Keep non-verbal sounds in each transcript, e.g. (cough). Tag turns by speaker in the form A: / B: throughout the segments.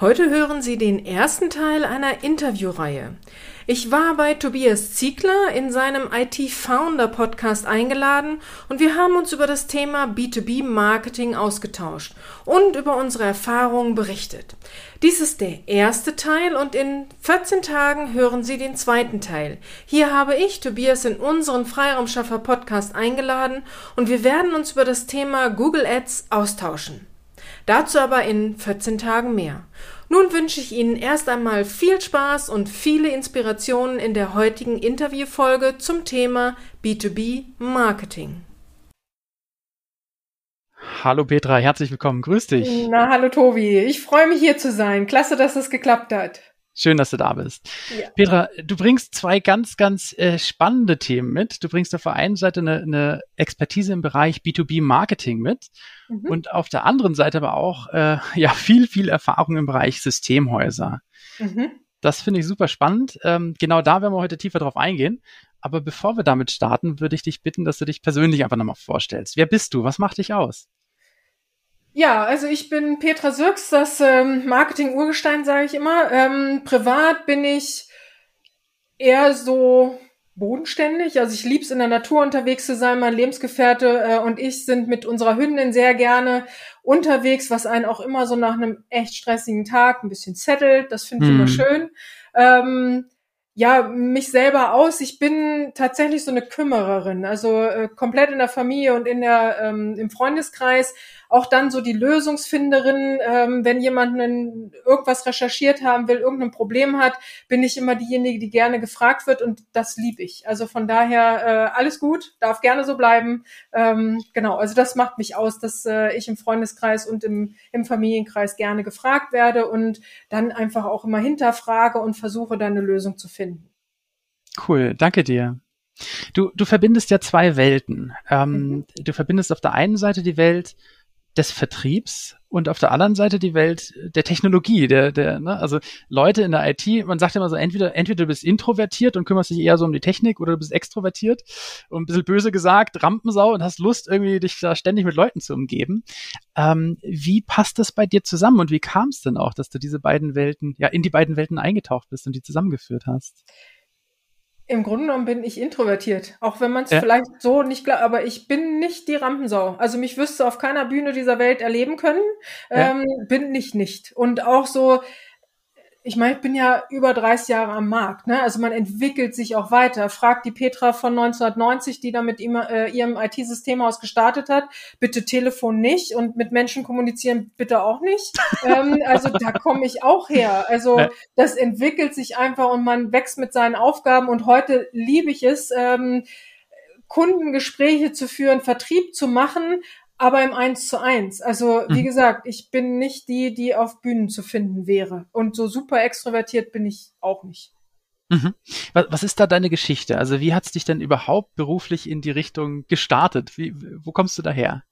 A: Heute hören Sie den ersten Teil einer Interviewreihe. Ich war bei Tobias Ziegler in seinem IT Founder Podcast eingeladen und wir haben uns über das Thema B2B Marketing ausgetauscht und über unsere Erfahrungen berichtet. Dies ist der erste Teil und in 14 Tagen hören Sie den zweiten Teil. Hier habe ich Tobias in unseren Freiraumschaffer Podcast eingeladen und wir werden uns über das Thema Google Ads austauschen. Dazu aber in 14 Tagen mehr. Nun wünsche ich Ihnen erst einmal viel Spaß und viele Inspirationen in der heutigen Interviewfolge zum Thema B2B Marketing.
B: Hallo Petra, herzlich willkommen. Grüß dich.
A: Na, hallo Tobi. Ich freue mich hier zu sein. Klasse, dass es geklappt hat.
B: Schön, dass du da bist. Ja. Petra, du bringst zwei ganz, ganz äh, spannende Themen mit. Du bringst auf der einen Seite eine, eine Expertise im Bereich B2B Marketing mit mhm. und auf der anderen Seite aber auch äh, (laughs) ja viel, viel Erfahrung im Bereich Systemhäuser. Mhm. Das finde ich super spannend. Ähm, genau da werden wir heute tiefer drauf eingehen. Aber bevor wir damit starten, würde ich dich bitten, dass du dich persönlich einfach nochmal vorstellst. Wer bist du? Was macht dich aus?
A: Ja, also ich bin Petra Sürks, das ähm, Marketing-Urgestein, sage ich immer. Ähm, privat bin ich eher so bodenständig. Also ich lieb's in der Natur unterwegs zu sein. Mein Lebensgefährte äh, und ich sind mit unserer Hündin sehr gerne unterwegs, was einen auch immer so nach einem echt stressigen Tag ein bisschen zettelt. Das finde ich mhm. immer schön. Ähm, ja, mich selber aus. Ich bin tatsächlich so eine Kümmererin, also äh, komplett in der Familie und in der ähm, im Freundeskreis auch dann so die Lösungsfinderin, ähm, wenn jemand einen, irgendwas recherchiert haben will, irgendein Problem hat, bin ich immer diejenige, die gerne gefragt wird und das liebe ich. Also von daher äh, alles gut, darf gerne so bleiben. Ähm, genau, also das macht mich aus, dass äh, ich im Freundeskreis und im, im Familienkreis gerne gefragt werde und dann einfach auch immer hinterfrage und versuche dann eine Lösung zu finden.
B: Cool, danke dir. Du, du verbindest ja zwei Welten. Ähm, mhm. Du verbindest auf der einen Seite die Welt des Vertriebs und auf der anderen Seite die Welt der Technologie, der, der, ne, also Leute in der IT, man sagt immer so, entweder, entweder du bist introvertiert und kümmerst dich eher so um die Technik oder du bist extrovertiert und ein bisschen böse gesagt, Rampensau und hast Lust, irgendwie dich da ständig mit Leuten zu umgeben. Ähm, wie passt das bei dir zusammen und wie kam es denn auch, dass du diese beiden Welten, ja, in die beiden Welten eingetaucht bist und die zusammengeführt hast?
A: Im Grunde genommen bin ich introvertiert, auch wenn man es ja. vielleicht so nicht glaubt, aber ich bin nicht die Rampensau. Also mich wüsste auf keiner Bühne dieser Welt erleben können, ja. ähm, bin ich nicht. Und auch so, ich meine, ich bin ja über 30 Jahre am Markt, ne? Also man entwickelt sich auch weiter. Fragt die Petra von 1990, die da mit ihm, äh, ihrem IT-Systemhaus gestartet hat, bitte Telefon nicht und mit Menschen kommunizieren bitte auch nicht. (laughs) ähm, also da komme ich auch her. Also das entwickelt sich einfach und man wächst mit seinen Aufgaben und heute liebe ich es, ähm, Kundengespräche zu führen, Vertrieb zu machen, aber im Eins zu eins. Also wie mhm. gesagt, ich bin nicht die, die auf Bühnen zu finden wäre. Und so super extrovertiert bin ich auch nicht.
B: Mhm. Was, was ist da deine Geschichte? Also wie hat's dich denn überhaupt beruflich in die Richtung gestartet? Wie, wo kommst du daher?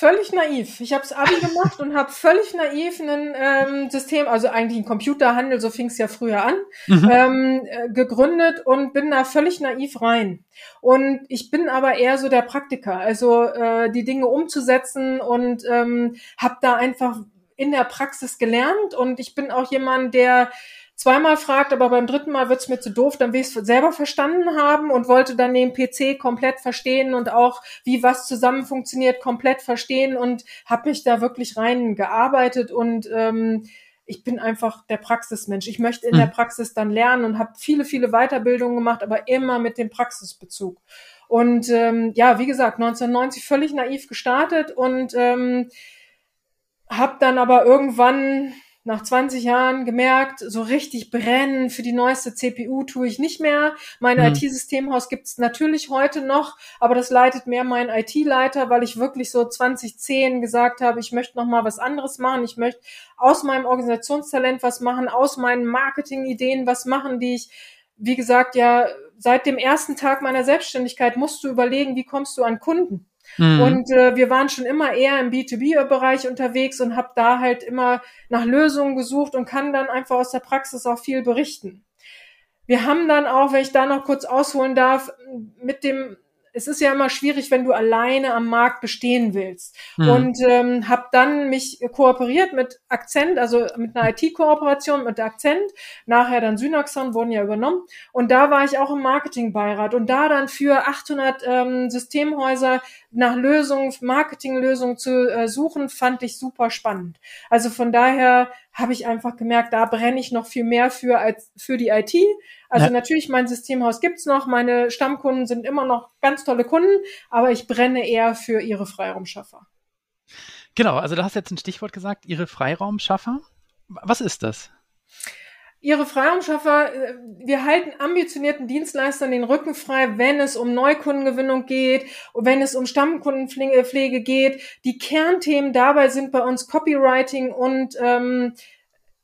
A: Völlig naiv. Ich habe Abi gemacht und habe völlig naiv ein ähm, System, also eigentlich ein Computerhandel, so fing es ja früher an, mhm. ähm, äh, gegründet und bin da völlig naiv rein. Und ich bin aber eher so der Praktiker, also äh, die Dinge umzusetzen und ähm, habe da einfach in der Praxis gelernt und ich bin auch jemand, der zweimal fragt, aber beim dritten Mal wird's mir zu doof, dann will ich es selber verstanden haben und wollte dann den PC komplett verstehen und auch, wie was zusammen funktioniert, komplett verstehen und habe mich da wirklich rein gearbeitet und ähm, ich bin einfach der Praxismensch. Ich möchte in mhm. der Praxis dann lernen und habe viele, viele Weiterbildungen gemacht, aber immer mit dem Praxisbezug. Und ähm, ja, wie gesagt, 1990 völlig naiv gestartet und ähm, habe dann aber irgendwann nach 20 Jahren gemerkt, so richtig brennen für die neueste CPU tue ich nicht mehr. Mein mhm. IT-Systemhaus gibt's natürlich heute noch, aber das leitet mehr mein IT-Leiter, weil ich wirklich so 2010 gesagt habe, ich möchte noch mal was anderes machen. Ich möchte aus meinem Organisationstalent was machen, aus meinen Marketing-Ideen was machen, die ich, wie gesagt, ja, seit dem ersten Tag meiner Selbstständigkeit musst du überlegen, wie kommst du an Kunden? Mhm. Und äh, wir waren schon immer eher im B2B-Bereich unterwegs und habe da halt immer nach Lösungen gesucht und kann dann einfach aus der Praxis auch viel berichten. Wir haben dann auch, wenn ich da noch kurz ausholen darf, mit dem es ist ja immer schwierig, wenn du alleine am Markt bestehen willst. Mhm. Und ähm, habe dann mich kooperiert mit Akzent, also mit einer IT-Kooperation mit Akzent, nachher dann Synaxon wurden ja übernommen. Und da war ich auch im Marketingbeirat und da dann für 800 ähm, Systemhäuser nach Lösungen, Marketinglösungen zu äh, suchen, fand ich super spannend. Also von daher habe ich einfach gemerkt, da brenne ich noch viel mehr für als für die IT. Also ja. natürlich, mein Systemhaus gibt's noch, meine Stammkunden sind immer noch ganz tolle Kunden, aber ich brenne eher für ihre Freiraumschaffer.
B: Genau, also du hast jetzt ein Stichwort gesagt, ihre Freiraumschaffer. Was ist das?
A: Ihre Freiraumschaffer, äh, wir halten ambitionierten Dienstleistern den Rücken frei, wenn es um Neukundengewinnung geht, wenn es um Stammkundenpflege geht. Die Kernthemen dabei sind bei uns Copywriting und ähm,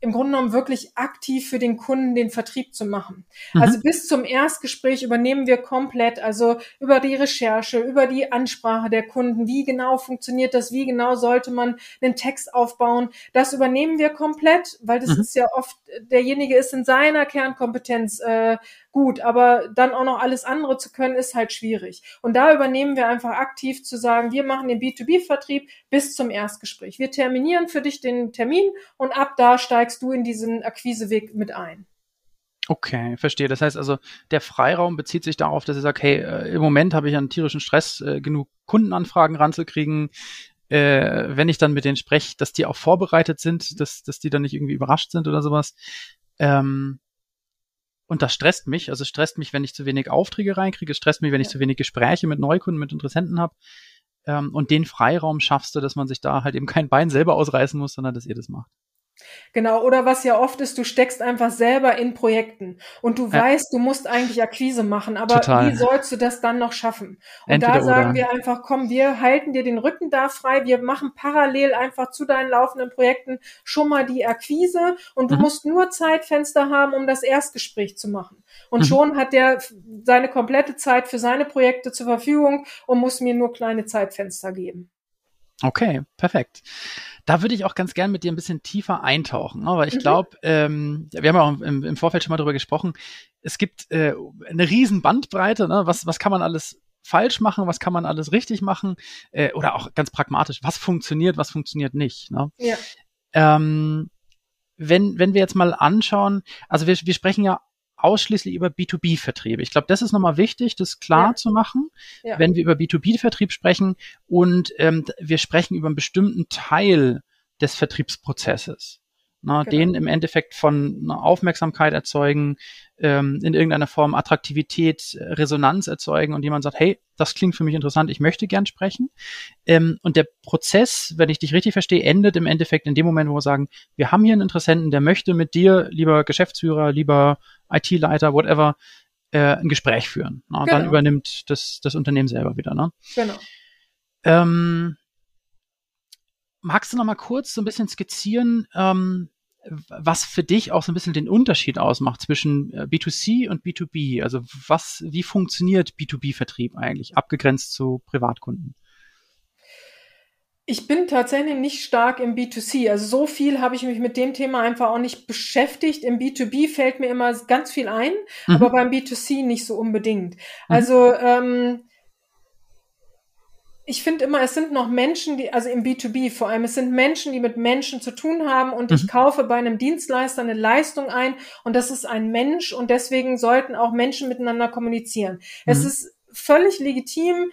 A: im Grunde genommen wirklich aktiv für den Kunden den Vertrieb zu machen. Mhm. Also bis zum Erstgespräch übernehmen wir komplett, also über die Recherche, über die Ansprache der Kunden, wie genau funktioniert das, wie genau sollte man einen Text aufbauen. Das übernehmen wir komplett, weil das mhm. ist ja oft, derjenige ist in seiner Kernkompetenz äh, gut, aber dann auch noch alles andere zu können, ist halt schwierig. Und da übernehmen wir einfach aktiv zu sagen, wir machen den B2B-Vertrieb bis zum Erstgespräch. Wir terminieren für dich den Termin und ab da steigst du in diesen Akquiseweg mit ein.
B: Okay, verstehe. Das heißt also, der Freiraum bezieht sich darauf, dass ich sage, hey, äh, im Moment habe ich einen tierischen Stress, äh, genug Kundenanfragen ranzukriegen. Äh, wenn ich dann mit denen spreche, dass die auch vorbereitet sind, dass, dass die dann nicht irgendwie überrascht sind oder sowas. Ähm, und das stresst mich. Also stresst mich, wenn ich zu wenig Aufträge reinkriege. Es stresst mich, wenn ich zu wenig Gespräche mit Neukunden, mit Interessenten habe. Ähm, und den Freiraum schaffst du, dass man sich da halt eben kein Bein selber ausreißen muss, sondern dass ihr das macht.
A: Genau, oder was ja oft ist, du steckst einfach selber in Projekten und du ja. weißt, du musst eigentlich Akquise machen, aber Total. wie sollst du das dann noch schaffen? Und Entweder da sagen oder. wir einfach, komm, wir halten dir den Rücken da frei, wir machen parallel einfach zu deinen laufenden Projekten schon mal die Akquise und du mhm. musst nur Zeitfenster haben, um das Erstgespräch zu machen. Und mhm. schon hat der seine komplette Zeit für seine Projekte zur Verfügung und muss mir nur kleine Zeitfenster geben.
B: Okay, perfekt. Da würde ich auch ganz gern mit dir ein bisschen tiefer eintauchen, ne? weil ich mhm. glaube, ähm, wir haben ja auch im, im, Vorfeld schon mal drüber gesprochen, es gibt äh, eine riesen Bandbreite, ne? was, was kann man alles falsch machen, was kann man alles richtig machen äh, oder auch ganz pragmatisch, was funktioniert, was funktioniert nicht. Ne? Ja. Ähm, wenn, wenn wir jetzt mal anschauen, also wir, wir sprechen ja ausschließlich über B2B-Vertriebe. Ich glaube, das ist nochmal wichtig, das klar ja. zu machen, ja. wenn wir über B2B-Vertrieb sprechen und ähm, wir sprechen über einen bestimmten Teil des Vertriebsprozesses. Na, genau. Den im Endeffekt von einer Aufmerksamkeit erzeugen, ähm, in irgendeiner Form Attraktivität, Resonanz erzeugen und jemand sagt, hey, das klingt für mich interessant, ich möchte gern sprechen. Ähm, und der Prozess, wenn ich dich richtig verstehe, endet im Endeffekt in dem Moment, wo wir sagen, wir haben hier einen Interessenten, der möchte mit dir, lieber Geschäftsführer, lieber IT-Leiter, whatever, äh, ein Gespräch führen. Na, genau. Dann übernimmt das, das Unternehmen selber wieder. Ne? Genau. Ähm, magst du noch mal kurz so ein bisschen skizzieren, ähm, was für dich auch so ein bisschen den Unterschied ausmacht zwischen äh, B2C und B2B? Also was, wie funktioniert B2B-Vertrieb eigentlich, abgegrenzt zu Privatkunden?
A: Ich bin tatsächlich nicht stark im B2C. Also so viel habe ich mich mit dem Thema einfach auch nicht beschäftigt. Im B2B fällt mir immer ganz viel ein, mhm. aber beim B2C nicht so unbedingt. Mhm. Also ähm, ich finde immer, es sind noch Menschen, die, also im B2B vor allem, es sind Menschen, die mit Menschen zu tun haben und mhm. ich kaufe bei einem Dienstleister eine Leistung ein und das ist ein Mensch und deswegen sollten auch Menschen miteinander kommunizieren. Mhm. Es ist völlig legitim,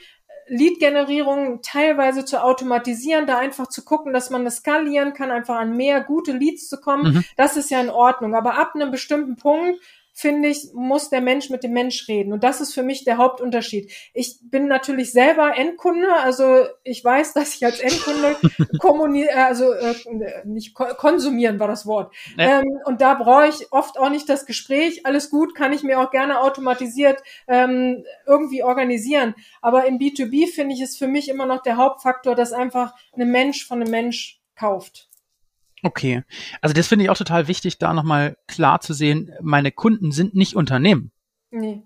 A: Lead-Generierung teilweise zu automatisieren, da einfach zu gucken, dass man das skalieren kann, einfach an mehr gute Leads zu kommen. Mhm. Das ist ja in Ordnung. Aber ab einem bestimmten Punkt finde ich, muss der Mensch mit dem Mensch reden. Und das ist für mich der Hauptunterschied. Ich bin natürlich selber Endkunde, also ich weiß, dass ich als Endkunde (laughs) kommuniziere, also äh, nicht konsumieren war das Wort. Nee. Ähm, und da brauche ich oft auch nicht das Gespräch. Alles gut, kann ich mir auch gerne automatisiert ähm, irgendwie organisieren. Aber im B2B finde ich es für mich immer noch der Hauptfaktor, dass einfach ein Mensch von einem Mensch kauft.
B: Okay. Also das finde ich auch total wichtig, da nochmal klar zu sehen, meine Kunden sind nicht Unternehmen. Nee.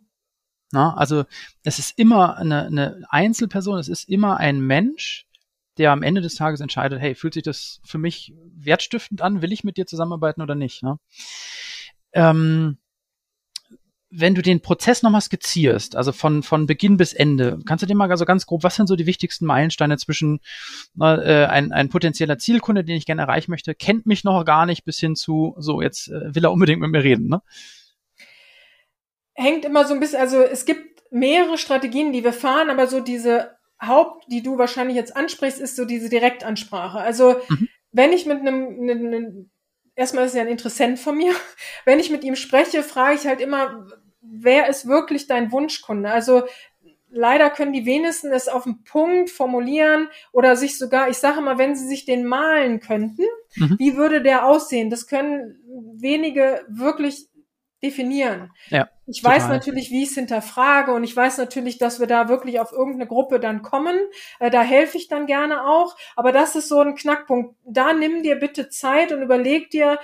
B: Na, also es ist immer eine, eine Einzelperson, es ist immer ein Mensch, der am Ende des Tages entscheidet, hey, fühlt sich das für mich wertstiftend an, will ich mit dir zusammenarbeiten oder nicht? Ne? Ähm, wenn du den Prozess nochmal skizzierst, also von, von Beginn bis Ende, kannst du dir mal so ganz grob, was sind so die wichtigsten Meilensteine zwischen äh, ein, ein potenzieller Zielkunde, den ich gerne erreichen möchte, kennt mich noch gar nicht, bis hin zu, so, jetzt äh, will er unbedingt mit mir reden, ne?
A: Hängt immer so ein bisschen, also es gibt mehrere Strategien, die wir fahren, aber so diese Haupt, die du wahrscheinlich jetzt ansprichst, ist so diese Direktansprache. Also mhm. wenn ich mit einem, einem, einem erstmal ist er ein Interessent von mir. (laughs) Wenn ich mit ihm spreche, frage ich halt immer, wer ist wirklich dein Wunschkunde? Also leider können die wenigsten es auf den Punkt formulieren oder sich sogar, ich sage mal, wenn sie sich den malen könnten, mhm. wie würde der aussehen? Das können wenige wirklich definieren. Ja, ich total. weiß natürlich, wie ich es hinterfrage und ich weiß natürlich, dass wir da wirklich auf irgendeine Gruppe dann kommen. Äh, da helfe ich dann gerne auch. Aber das ist so ein Knackpunkt. Da nimm dir bitte Zeit und überleg dir,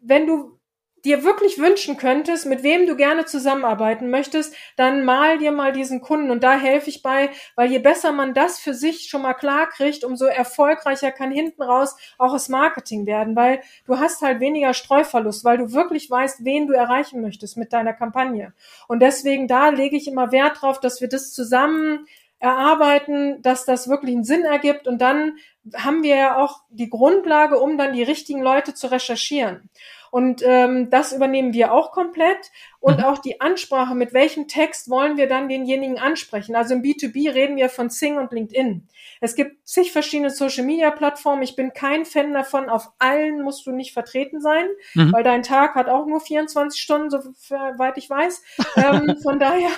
A: wenn du dir wirklich wünschen könntest, mit wem du gerne zusammenarbeiten möchtest, dann mal dir mal diesen Kunden und da helfe ich bei, weil je besser man das für sich schon mal klar kriegt, umso erfolgreicher kann hinten raus auch das Marketing werden, weil du hast halt weniger Streuverlust, weil du wirklich weißt, wen du erreichen möchtest mit deiner Kampagne. Und deswegen da lege ich immer Wert drauf, dass wir das zusammen erarbeiten, dass das wirklich einen Sinn ergibt und dann haben wir ja auch die Grundlage, um dann die richtigen Leute zu recherchieren. Und ähm, das übernehmen wir auch komplett. Und mhm. auch die Ansprache, mit welchem Text wollen wir dann denjenigen ansprechen. Also im B2B reden wir von Sing und LinkedIn. Es gibt zig verschiedene Social-Media-Plattformen. Ich bin kein Fan davon. Auf allen musst du nicht vertreten sein, mhm. weil dein Tag hat auch nur 24 Stunden, soweit ich weiß. (laughs) ähm, von daher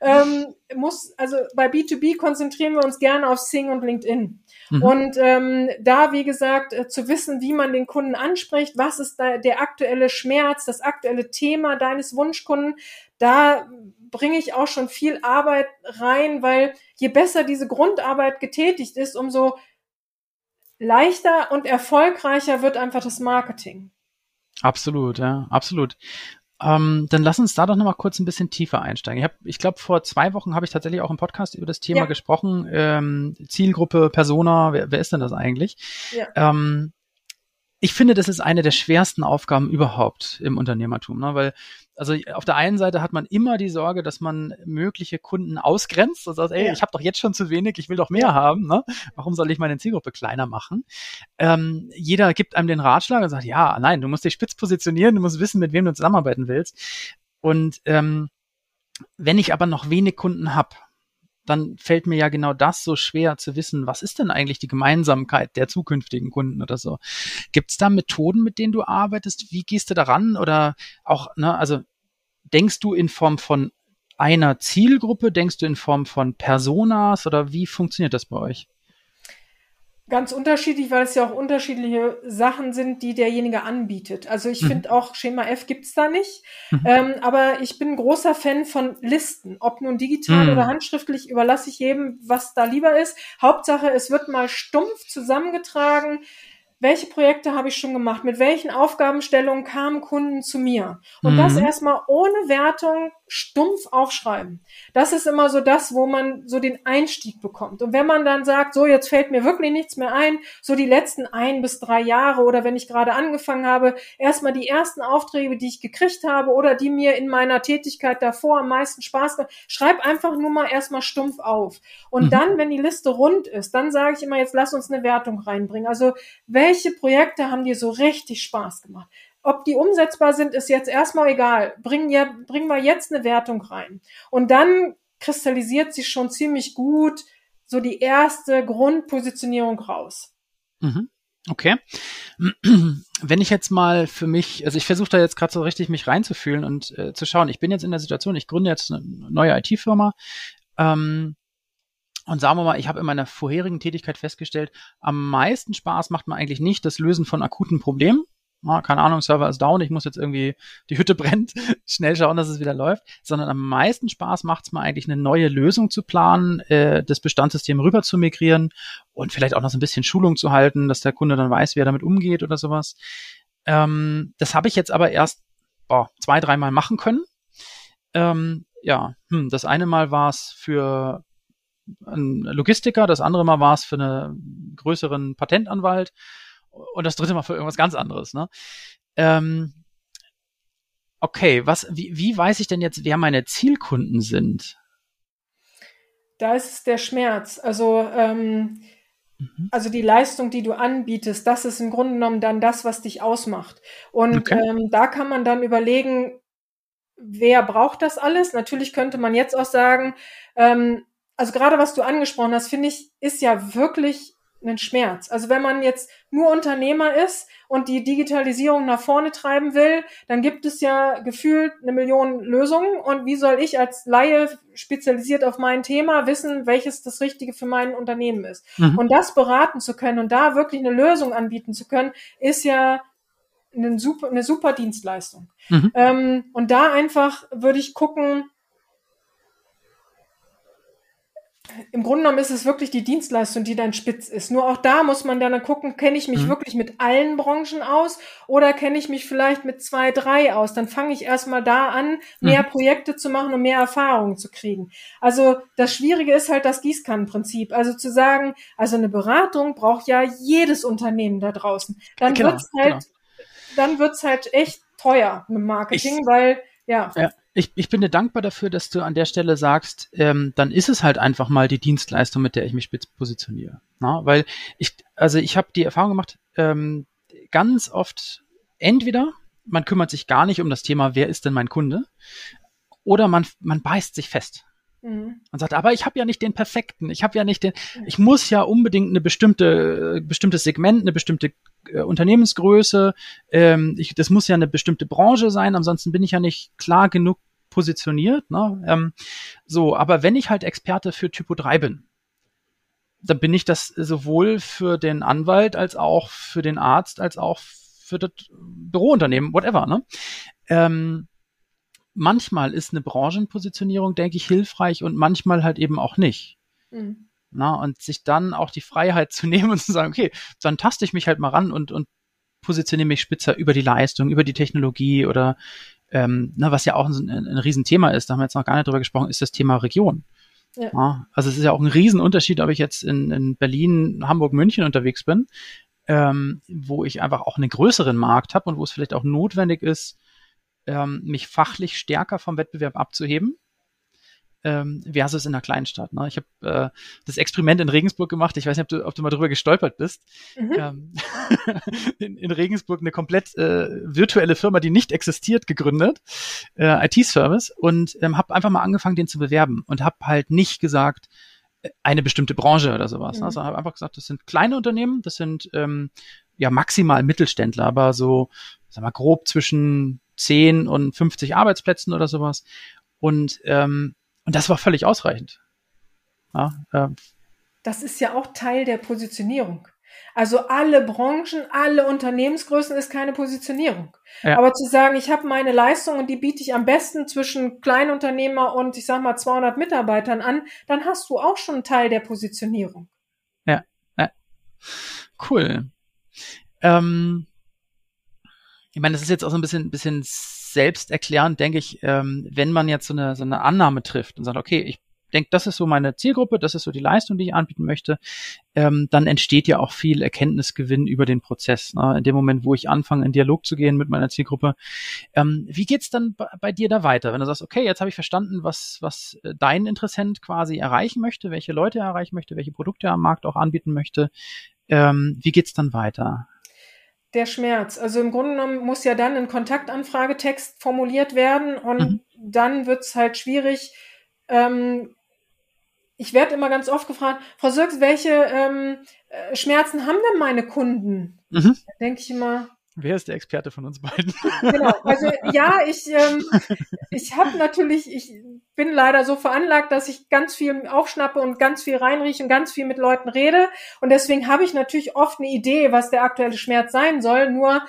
A: ähm, muss, also bei B2B konzentrieren wir uns gerne auf Sing und LinkedIn. Mhm. Und ähm, da, wie gesagt, äh, zu wissen, wie man den Kunden anspricht, was ist da der aktuelle Schmerz, das aktuelle Thema deines Wunschkunden, da bringe ich auch schon viel Arbeit rein, weil je besser diese Grundarbeit getätigt ist, umso leichter und erfolgreicher wird einfach das Marketing.
B: Absolut, ja, absolut. Ähm, dann lass uns da doch nochmal kurz ein bisschen tiefer einsteigen. Ich, hab, ich glaube, vor zwei Wochen habe ich tatsächlich auch im Podcast über das Thema ja. gesprochen. Ähm, Zielgruppe, Persona, wer, wer ist denn das eigentlich? Ja. Ähm, ich finde, das ist eine der schwersten Aufgaben überhaupt im Unternehmertum, ne? weil also auf der einen Seite hat man immer die Sorge, dass man mögliche Kunden ausgrenzt und sagt, ey, ja. ich habe doch jetzt schon zu wenig, ich will doch mehr ja. haben, ne? Warum soll ich meine Zielgruppe kleiner machen? Ähm, jeder gibt einem den Ratschlag und sagt, ja, nein, du musst dich spitz positionieren, du musst wissen, mit wem du zusammenarbeiten willst. Und ähm, wenn ich aber noch wenig Kunden habe, dann fällt mir ja genau das so schwer zu wissen, was ist denn eigentlich die Gemeinsamkeit der zukünftigen Kunden oder so. Gibt es da Methoden, mit denen du arbeitest? Wie gehst du daran? Oder auch, ne, also denkst du in Form von einer Zielgruppe, denkst du in Form von Personas oder wie funktioniert das bei euch?
A: Ganz unterschiedlich, weil es ja auch unterschiedliche Sachen sind, die derjenige anbietet. Also ich mhm. finde auch Schema F gibt's da nicht. Mhm. Ähm, aber ich bin großer Fan von Listen. Ob nun digital mhm. oder handschriftlich, überlasse ich jedem, was da lieber ist. Hauptsache, es wird mal stumpf zusammengetragen welche Projekte habe ich schon gemacht, mit welchen Aufgabenstellungen kamen Kunden zu mir. Und mhm. das erstmal ohne Wertung stumpf aufschreiben. Das ist immer so das, wo man so den Einstieg bekommt. Und wenn man dann sagt, so jetzt fällt mir wirklich nichts mehr ein, so die letzten ein bis drei Jahre oder wenn ich gerade angefangen habe, erstmal die ersten Aufträge, die ich gekriegt habe oder die mir in meiner Tätigkeit davor am meisten Spaß gemacht, schreib einfach nur mal erstmal stumpf auf. Und mhm. dann, wenn die Liste rund ist, dann sage ich immer, jetzt lass uns eine Wertung reinbringen. Also welche Projekte haben dir so richtig Spaß gemacht? Ob die umsetzbar sind, ist jetzt erstmal egal. Bringen, ja, bringen wir jetzt eine Wertung rein. Und dann kristallisiert sich schon ziemlich gut so die erste Grundpositionierung raus.
B: Mhm. Okay. (clears throat) Wenn ich jetzt mal für mich, also ich versuche da jetzt gerade so richtig mich reinzufühlen und äh, zu schauen, ich bin jetzt in der Situation, ich gründe jetzt eine neue IT-Firma ähm, und sagen wir mal, ich habe in meiner vorherigen Tätigkeit festgestellt, am meisten Spaß macht mir eigentlich nicht das Lösen von akuten Problemen, ah, keine Ahnung, Server ist down, ich muss jetzt irgendwie, die Hütte (laughs) brennt, schnell schauen, dass es wieder läuft, sondern am meisten Spaß macht es mir eigentlich eine neue Lösung zu planen, äh, das Bestandssystem rüber zu migrieren und vielleicht auch noch so ein bisschen Schulung zu halten, dass der Kunde dann weiß, wie er damit umgeht oder sowas. Ähm, das habe ich jetzt aber erst boah, zwei, dreimal machen können. Ähm, ja, hm, das eine Mal war es für einen Logistiker, das andere Mal war es für einen größeren Patentanwalt und das dritte Mal für irgendwas ganz anderes. Ne? Ähm, okay, was, wie, wie weiß ich denn jetzt, wer meine Zielkunden sind?
A: Da ist es der Schmerz. Also, ähm, mhm. also die Leistung, die du anbietest, das ist im Grunde genommen dann das, was dich ausmacht. Und okay. ähm, da kann man dann überlegen, wer braucht das alles? Natürlich könnte man jetzt auch sagen, ähm, also gerade was du angesprochen hast, finde ich, ist ja wirklich ein Schmerz. Also wenn man jetzt nur Unternehmer ist und die Digitalisierung nach vorne treiben will, dann gibt es ja gefühlt eine Million Lösungen. Und wie soll ich als Laie spezialisiert auf mein Thema wissen, welches das Richtige für mein Unternehmen ist? Mhm. Und das beraten zu können und da wirklich eine Lösung anbieten zu können, ist ja eine super, eine super Dienstleistung. Mhm. Ähm, und da einfach würde ich gucken, im Grunde genommen ist es wirklich die Dienstleistung, die dann spitz ist. Nur auch da muss man dann gucken, kenne ich mich mhm. wirklich mit allen Branchen aus oder kenne ich mich vielleicht mit zwei, drei aus. Dann fange ich erstmal da an, mehr mhm. Projekte zu machen und mehr Erfahrungen zu kriegen. Also das Schwierige ist halt das Gießkannenprinzip. Also zu sagen, also eine Beratung braucht ja jedes Unternehmen da draußen. Dann genau, wird's halt, genau. dann wird's halt echt teuer mit Marketing, ich, weil ja.
B: ja ich, ich bin dir dankbar dafür, dass du an der Stelle sagst, ähm, dann ist es halt einfach mal die Dienstleistung, mit der ich mich positioniere. Na? Weil ich, also ich habe die Erfahrung gemacht, ähm, ganz oft entweder man kümmert sich gar nicht um das Thema, wer ist denn mein Kunde, oder man, man beißt sich fest. Mhm. Und sagt, aber ich habe ja nicht den perfekten, ich habe ja nicht den, ich muss ja unbedingt eine bestimmte, bestimmtes Segment, eine bestimmte äh, Unternehmensgröße, ähm, ich, das muss ja eine bestimmte Branche sein, ansonsten bin ich ja nicht klar genug positioniert. Ne? Ähm, so, aber wenn ich halt Experte für Typo 3 bin, dann bin ich das sowohl für den Anwalt als auch für den Arzt als auch für das Bürounternehmen, whatever. Ne? Ähm, manchmal ist eine Branchenpositionierung, denke ich, hilfreich und manchmal halt eben auch nicht. Mhm. Na, und sich dann auch die Freiheit zu (laughs) nehmen und zu sagen, okay, dann taste ich mich halt mal ran und, und positioniere mich spitzer über die Leistung, über die Technologie oder ähm, na, was ja auch ein, ein, ein Riesenthema ist, da haben wir jetzt noch gar nicht drüber gesprochen, ist das Thema Region. Ja. ja. also es ist ja auch ein Riesenunterschied, ob ich jetzt in, in Berlin, Hamburg, München unterwegs bin, ähm, wo ich einfach auch einen größeren Markt habe und wo es vielleicht auch notwendig ist, ähm, mich fachlich stärker vom Wettbewerb abzuheben ähm, versus in einer Kleinstadt. Ne? Ich habe äh, das Experiment in Regensburg gemacht. Ich weiß nicht, ob du, ob du mal drüber gestolpert bist. Mhm. Ähm, (laughs) in, in, Regensburg eine komplett äh, virtuelle Firma, die nicht existiert, gegründet, äh, IT-Service und ähm, habe einfach mal angefangen, den zu bewerben und habe halt nicht gesagt, äh, eine bestimmte Branche oder sowas. Ne? Mhm. Also habe einfach gesagt, das sind kleine Unternehmen, das sind ähm, ja maximal Mittelständler, aber so, sag mal, grob zwischen 10 und 50 Arbeitsplätzen oder sowas. Und, ähm, und das war völlig ausreichend. Ja,
A: äh, das ist ja auch Teil der Positionierung. Also alle Branchen, alle Unternehmensgrößen ist keine Positionierung. Ja. Aber zu sagen, ich habe meine Leistung und die biete ich am besten zwischen Kleinunternehmer und ich sag mal 200 Mitarbeitern an, dann hast du auch schon einen Teil der Positionierung.
B: Ja, ja. cool. Ähm, ich meine, das ist jetzt auch so ein bisschen, bisschen selbsterklärend, denke ich, ähm, wenn man jetzt so eine, so eine Annahme trifft und sagt, okay, ich denke, das ist so meine Zielgruppe, das ist so die Leistung, die ich anbieten möchte, ähm, dann entsteht ja auch viel Erkenntnisgewinn über den Prozess. Ne? In dem Moment, wo ich anfange, in Dialog zu gehen mit meiner Zielgruppe. Ähm, wie geht's dann bei, dir da weiter? Wenn du sagst, okay, jetzt habe ich verstanden, was, was dein Interessent quasi erreichen möchte, welche Leute er erreichen möchte, welche Produkte er am Markt auch anbieten möchte. Ähm, wie geht's dann weiter?
A: Der Schmerz. Also im Grunde genommen muss ja dann ein Kontaktanfragetext formuliert werden und mhm. dann wird's halt schwierig. Ähm, ich werde immer ganz oft gefragt, Frau Sirks, welche ähm, äh, Schmerzen haben denn meine Kunden? Mhm. Da denke ich immer,
B: Wer ist der Experte von uns beiden?
A: Genau, also ja, ich, ähm, ich habe natürlich, ich bin leider so veranlagt, dass ich ganz viel aufschnappe und ganz viel reinrieche und ganz viel mit Leuten rede. Und deswegen habe ich natürlich oft eine Idee, was der aktuelle Schmerz sein soll. Nur,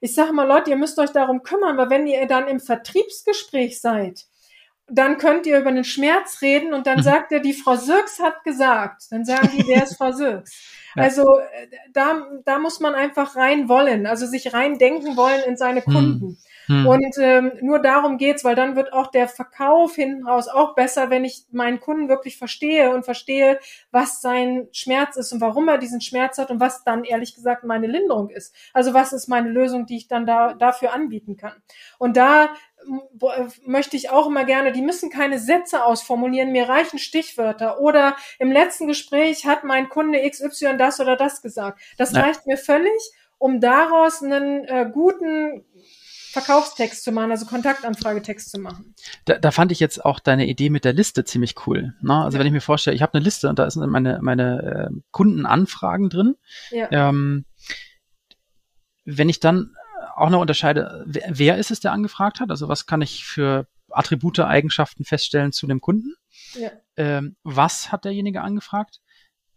A: ich sage mal, Leute, ihr müsst euch darum kümmern, weil wenn ihr dann im Vertriebsgespräch seid, dann könnt ihr über den Schmerz reden und dann mhm. sagt er, die Frau Sirks hat gesagt. Dann sagen die, wer ist Frau Sirks? (laughs) Ja. Also äh, da, da muss man einfach rein wollen, also sich rein denken wollen in seine mhm. Kunden. Hm. Und ähm, nur darum geht's, weil dann wird auch der Verkauf hinten raus auch besser, wenn ich meinen Kunden wirklich verstehe und verstehe, was sein Schmerz ist und warum er diesen Schmerz hat und was dann ehrlich gesagt meine Linderung ist. Also was ist meine Lösung, die ich dann da dafür anbieten kann. Und da möchte ich auch immer gerne, die müssen keine Sätze ausformulieren, mir reichen Stichwörter. Oder im letzten Gespräch hat mein Kunde XY das oder das gesagt. Das ja. reicht mir völlig, um daraus einen äh, guten Verkaufstext zu machen, also Kontaktanfragetext zu machen.
B: Da, da fand ich jetzt auch deine Idee mit der Liste ziemlich cool. Ne? Also ja. wenn ich mir vorstelle, ich habe eine Liste und da sind meine, meine äh, Kundenanfragen drin. Ja. Ähm, wenn ich dann auch noch unterscheide, wer, wer ist es, der angefragt hat? Also was kann ich für Attribute, Eigenschaften feststellen zu dem Kunden? Ja. Ähm, was hat derjenige angefragt?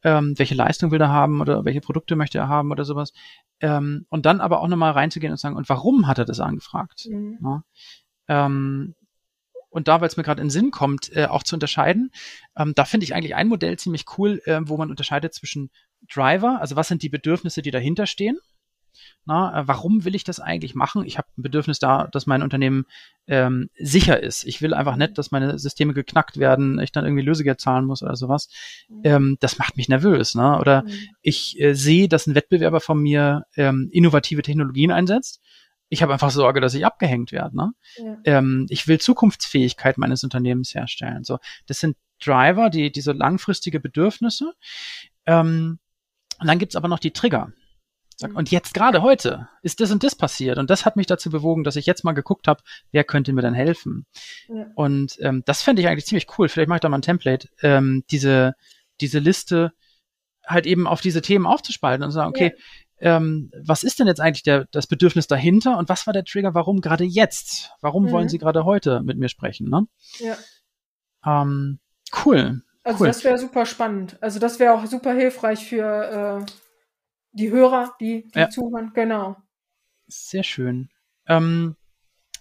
B: Ähm, welche Leistung will er haben oder welche Produkte möchte er haben oder sowas? Ähm, und dann aber auch nochmal reinzugehen und sagen, und warum hat er das angefragt? Mhm. Ja? Ähm, und da, weil es mir gerade in den Sinn kommt, äh, auch zu unterscheiden, ähm, da finde ich eigentlich ein Modell ziemlich cool, äh, wo man unterscheidet zwischen Driver, also was sind die Bedürfnisse, die dahinter stehen, na, äh, warum will ich das eigentlich machen? Ich habe ein Bedürfnis da, dass mein Unternehmen ähm, sicher ist. Ich will einfach nicht, dass meine Systeme geknackt werden, ich dann irgendwie Lösegeld zahlen muss oder sowas. Mhm. Ähm, das macht mich nervös. Ne? Oder mhm. ich äh, sehe, dass ein Wettbewerber von mir ähm, innovative Technologien einsetzt. Ich habe einfach Sorge, dass ich abgehängt werde. Ne? Ja. Ähm, ich will Zukunftsfähigkeit meines Unternehmens herstellen. So, das sind Driver, die diese langfristige Bedürfnisse. Ähm, und dann gibt's aber noch die Trigger. Sag, und jetzt gerade heute ist das und das passiert und das hat mich dazu bewogen, dass ich jetzt mal geguckt habe, wer könnte mir dann helfen. Ja. Und ähm, das fände ich eigentlich ziemlich cool. Vielleicht mache ich da mal ein Template, ähm, diese diese Liste halt eben auf diese Themen aufzuspalten und sagen, okay, ja. ähm, was ist denn jetzt eigentlich der, das Bedürfnis dahinter und was war der Trigger, warum gerade jetzt? Warum mhm. wollen Sie gerade heute mit mir sprechen? Ne? Ja. Ähm, cool.
A: Also
B: cool.
A: das wäre super spannend. Also das wäre auch super hilfreich für äh, die Hörer, die, die ja. zuhören, genau.
B: Sehr schön. Ähm,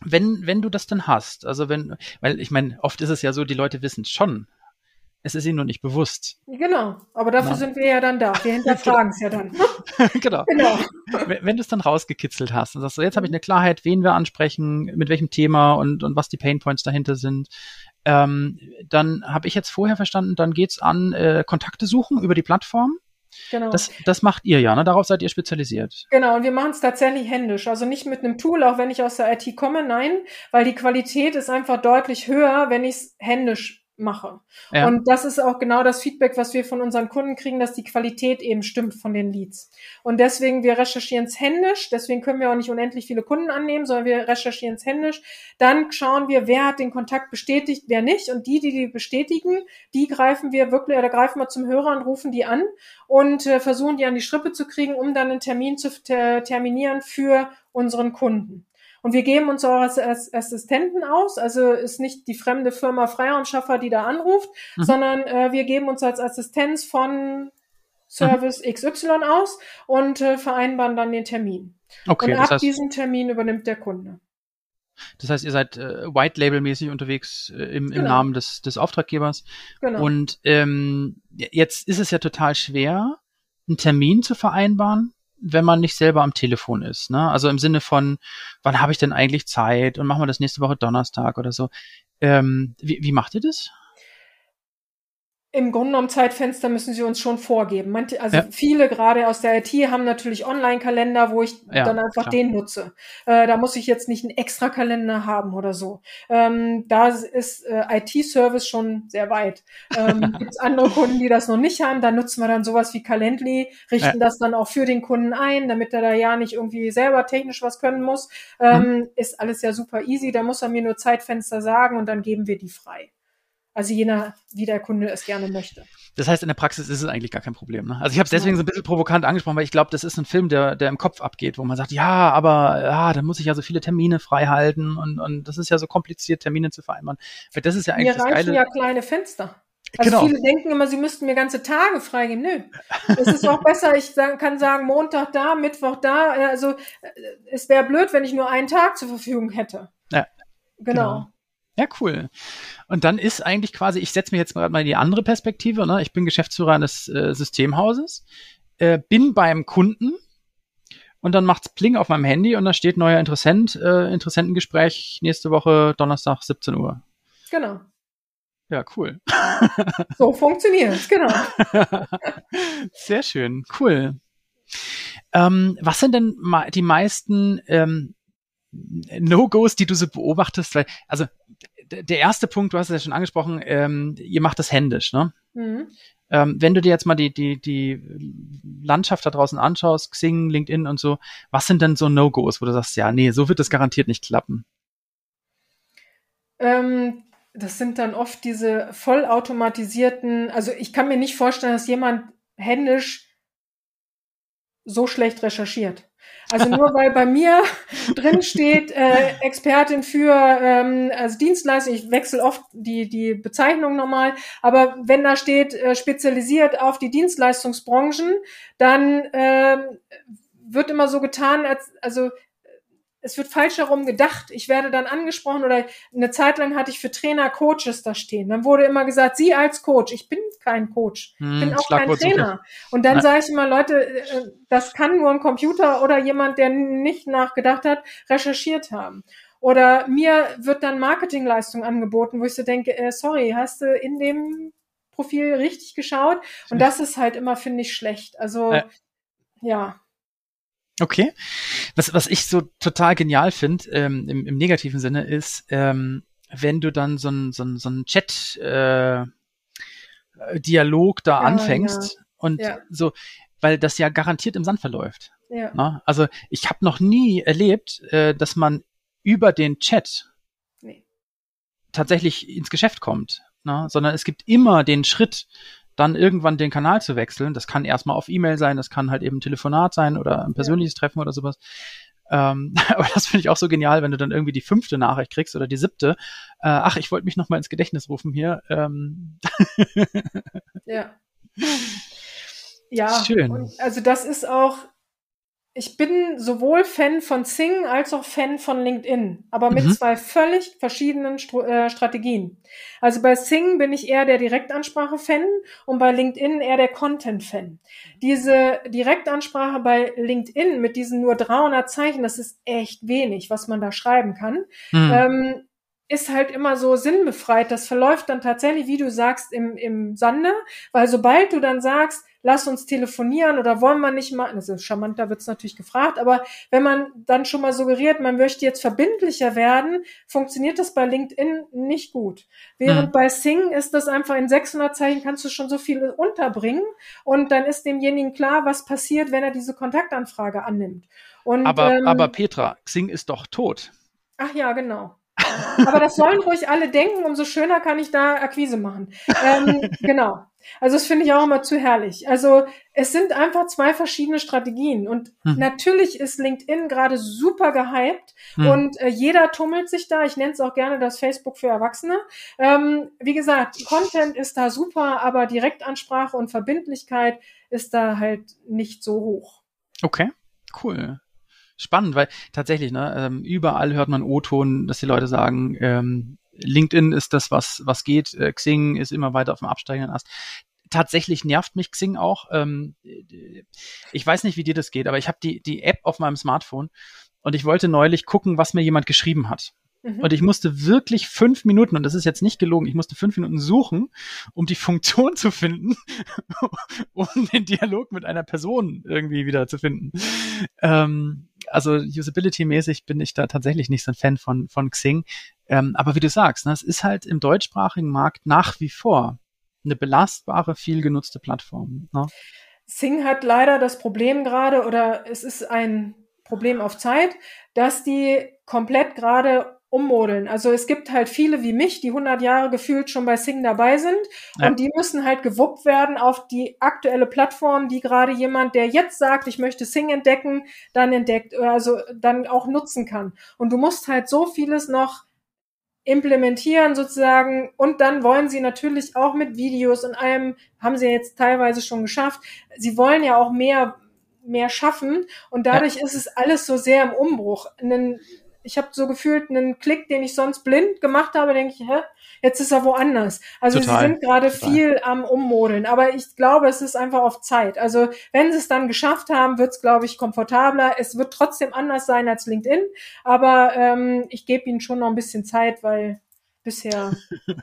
B: wenn, wenn du das dann hast, also wenn, weil ich meine, oft ist es ja so, die Leute wissen es schon. Es ist ihnen nur nicht bewusst.
A: Genau, aber dafür Na. sind wir ja dann da. Wir hinterfragen es ja dann. (laughs)
B: genau. genau. Wenn, wenn du es dann rausgekitzelt hast und sagst, so jetzt habe ich eine Klarheit, wen wir ansprechen, mit welchem Thema und, und was die Painpoints dahinter sind, ähm, dann habe ich jetzt vorher verstanden, dann geht's an äh, Kontakte suchen über die Plattform Genau. Das, das macht ihr ja, ne? Darauf seid ihr spezialisiert.
A: Genau, und wir machen es tatsächlich händisch. Also nicht mit einem Tool, auch wenn ich aus der IT komme, nein, weil die Qualität ist einfach deutlich höher, wenn ich es händisch mache. Ja. Und das ist auch genau das Feedback, was wir von unseren Kunden kriegen, dass die Qualität eben stimmt von den Leads. Und deswegen, wir recherchieren es händisch, deswegen können wir auch nicht unendlich viele Kunden annehmen, sondern wir recherchieren es händisch. Dann schauen wir, wer hat den Kontakt bestätigt, wer nicht. Und die, die die bestätigen, die greifen wir wirklich, oder greifen wir zum Hörer und rufen die an und äh, versuchen die an die Strippe zu kriegen, um dann einen Termin zu ter terminieren für unseren Kunden. Und wir geben uns auch als, als Assistenten aus, also ist nicht die fremde Firma Freiraumschaffer, die da anruft, mhm. sondern äh, wir geben uns als Assistenz von Service mhm. XY aus und äh, vereinbaren dann den Termin. Okay, und ab heißt, diesem Termin übernimmt der Kunde.
B: Das heißt, ihr seid äh, White Label mäßig unterwegs äh, im, im genau. Namen des, des Auftraggebers. Genau. Und ähm, jetzt ist es ja total schwer, einen Termin zu vereinbaren wenn man nicht selber am Telefon ist. Ne? Also im Sinne von, wann habe ich denn eigentlich Zeit und machen wir das nächste Woche Donnerstag oder so. Ähm, wie, wie macht ihr das?
A: Im Grunde genommen Zeitfenster müssen sie uns schon vorgeben. Manche, also ja. viele gerade aus der IT haben natürlich Online-Kalender, wo ich ja, dann einfach klar. den nutze. Äh, da muss ich jetzt nicht einen extra Kalender haben oder so. Ähm, da ist äh, IT-Service schon sehr weit. Ähm, (laughs) Gibt es andere Kunden, die das noch nicht haben, da nutzen wir dann sowas wie Calendly, richten ja. das dann auch für den Kunden ein, damit er da ja nicht irgendwie selber technisch was können muss. Ähm, mhm. Ist alles ja super easy. Da muss er mir nur Zeitfenster sagen und dann geben wir die frei. Also je nach, wie der Kunde es gerne möchte.
B: Das heißt, in der Praxis ist es eigentlich gar kein Problem. Ne? Also ich habe es deswegen so ein bisschen provokant angesprochen, weil ich glaube, das ist ein Film, der, der im Kopf abgeht, wo man sagt, ja, aber ja, dann muss ich ja so viele Termine frei halten und, und das ist ja so kompliziert, Termine zu vereinbaren. Weil das ist ja eigentlich
A: Mir
B: das Geile.
A: ja kleine Fenster. Also genau. viele denken immer, sie müssten mir ganze Tage freigeben. Nö. Es ist auch besser, ich kann sagen, Montag da, Mittwoch da. Also äh, es wäre blöd, wenn ich nur einen Tag zur Verfügung hätte. Ja. Genau. genau.
B: Ja, cool. Und dann ist eigentlich quasi, ich setze mich jetzt gerade mal in die andere Perspektive, ne? ich bin Geschäftsführer eines äh, Systemhauses, äh, bin beim Kunden und dann macht's Pling auf meinem Handy und da steht neuer Interessent, äh, Interessentengespräch nächste Woche Donnerstag 17 Uhr.
A: Genau.
B: Ja, cool.
A: So funktioniert's, genau. (laughs)
B: Sehr schön, cool. Ähm, was sind denn die meisten ähm, No-Gos, die du so beobachtest? Weil, also der erste Punkt, du hast es ja schon angesprochen, ähm, ihr macht das händisch, ne? Mhm. Ähm, wenn du dir jetzt mal die, die, die Landschaft da draußen anschaust, Xing, LinkedIn und so, was sind denn so No-Gos, wo du sagst, ja, nee, so wird das garantiert nicht klappen?
A: Ähm, das sind dann oft diese vollautomatisierten, also ich kann mir nicht vorstellen, dass jemand händisch so schlecht recherchiert. Also nur weil bei mir (laughs) drin steht äh, Expertin für ähm, also Dienstleistung, ich wechsle oft die die Bezeichnung nochmal, aber wenn da steht äh, spezialisiert auf die Dienstleistungsbranchen, dann äh, wird immer so getan, als also es wird falsch herum gedacht. Ich werde dann angesprochen oder eine Zeit lang hatte ich für Trainer Coaches da stehen. Dann wurde immer gesagt, Sie als Coach. Ich bin kein Coach. Ich hm, bin auch kein Trainer. Und dann sage ich immer, Leute, äh, das kann nur ein Computer oder jemand, der nicht nachgedacht hat, recherchiert haben. Oder mir wird dann Marketingleistung angeboten, wo ich so denke, äh, sorry, hast du in dem Profil richtig geschaut? Und das ist halt immer, finde ich, schlecht. Also, äh. ja.
B: Okay. Was, was ich so total genial finde, ähm, im, im negativen Sinne, ist, ähm, wenn du dann so ein, so ein, so ein Chat äh, Dialog da ja, anfängst ja. und ja. so, weil das ja garantiert im Sand verläuft. Ja. Na? Ne? Also ich habe noch nie erlebt, äh, dass man über den Chat nee. tatsächlich ins Geschäft kommt, na? Ne? sondern es gibt immer den Schritt, dann irgendwann den Kanal zu wechseln. Das kann erstmal auf E-Mail sein, das kann halt eben ein Telefonat sein oder ein persönliches ja. Treffen oder sowas. Ähm, (laughs) aber das finde ich auch so genial, wenn du dann irgendwie die fünfte Nachricht kriegst oder die siebte. Äh, ach, ich wollte mich noch mal ins Gedächtnis rufen hier. Ähm. (laughs)
A: ja. Ja, Schön. also das ist auch, ich bin sowohl Fan von Sing als auch Fan von LinkedIn, aber mit mhm. zwei völlig verschiedenen St äh, Strategien. Also bei Sing bin ich eher der Direktansprache-Fan und bei LinkedIn eher der Content-Fan. Diese Direktansprache bei LinkedIn mit diesen nur 300 Zeichen, das ist echt wenig, was man da schreiben kann. Mhm. Ähm, ist halt immer so sinnbefreit. Das verläuft dann tatsächlich, wie du sagst, im, im Sande, weil sobald du dann sagst, lass uns telefonieren oder wollen wir nicht mal, also charmanter wird's natürlich gefragt, aber wenn man dann schon mal suggeriert, man möchte jetzt verbindlicher werden, funktioniert das bei LinkedIn nicht gut. Während mhm. bei Sing ist das einfach in 600 Zeichen kannst du schon so viel unterbringen und dann ist demjenigen klar, was passiert, wenn er diese Kontaktanfrage annimmt. Und,
B: aber, ähm, aber Petra, Xing ist doch tot.
A: Ach ja, genau. Aber das sollen ruhig alle denken, umso schöner kann ich da Akquise machen. Ähm, (laughs) genau. Also das finde ich auch immer zu herrlich. Also es sind einfach zwei verschiedene Strategien und hm. natürlich ist LinkedIn gerade super gehypt hm. und äh, jeder tummelt sich da. Ich nenne es auch gerne das Facebook für Erwachsene. Ähm, wie gesagt, Content ist da super, aber Direktansprache und Verbindlichkeit ist da halt nicht so hoch.
B: Okay, cool spannend, weil tatsächlich, ne, ähm, überall hört man O-Ton, dass die Leute sagen, ähm, LinkedIn ist das, was, was geht, äh, Xing ist immer weiter auf dem absteigenden Ast. Tatsächlich nervt mich Xing auch. Ähm, ich weiß nicht, wie dir das geht, aber ich habe die, die App auf meinem Smartphone und ich wollte neulich gucken, was mir jemand geschrieben hat. Mhm. Und ich musste wirklich fünf Minuten, und das ist jetzt nicht gelogen, ich musste fünf Minuten suchen, um die Funktion zu finden, (laughs) um den Dialog mit einer Person irgendwie wieder zu finden. Ähm, also usability-mäßig bin ich da tatsächlich nicht so ein Fan von, von Xing. Ähm, aber wie du sagst, ne, es ist halt im deutschsprachigen Markt nach wie vor eine belastbare, viel genutzte Plattform. Ne?
A: Xing hat leider das Problem gerade, oder es ist ein Problem auf Zeit, dass die komplett gerade ummodeln. Also es gibt halt viele wie mich, die 100 Jahre gefühlt schon bei Sing dabei sind ja. und die müssen halt gewuppt werden auf die aktuelle Plattform, die gerade jemand, der jetzt sagt, ich möchte Sing entdecken, dann entdeckt, also dann auch nutzen kann. Und du musst halt so vieles noch implementieren sozusagen und dann wollen sie natürlich auch mit Videos und allem, haben sie jetzt teilweise schon geschafft, sie wollen ja auch mehr mehr schaffen und dadurch ja. ist es alles so sehr im Umbruch. Einen ich habe so gefühlt einen Klick, den ich sonst blind gemacht habe, denke ich, hä, jetzt ist er woanders. Also total, sie sind gerade viel am Ummodeln, aber ich glaube, es ist einfach auf Zeit. Also wenn sie es dann geschafft haben, wird es, glaube ich, komfortabler. Es wird trotzdem anders sein als LinkedIn, aber ähm, ich gebe ihnen schon noch ein bisschen Zeit, weil bisher. (laughs)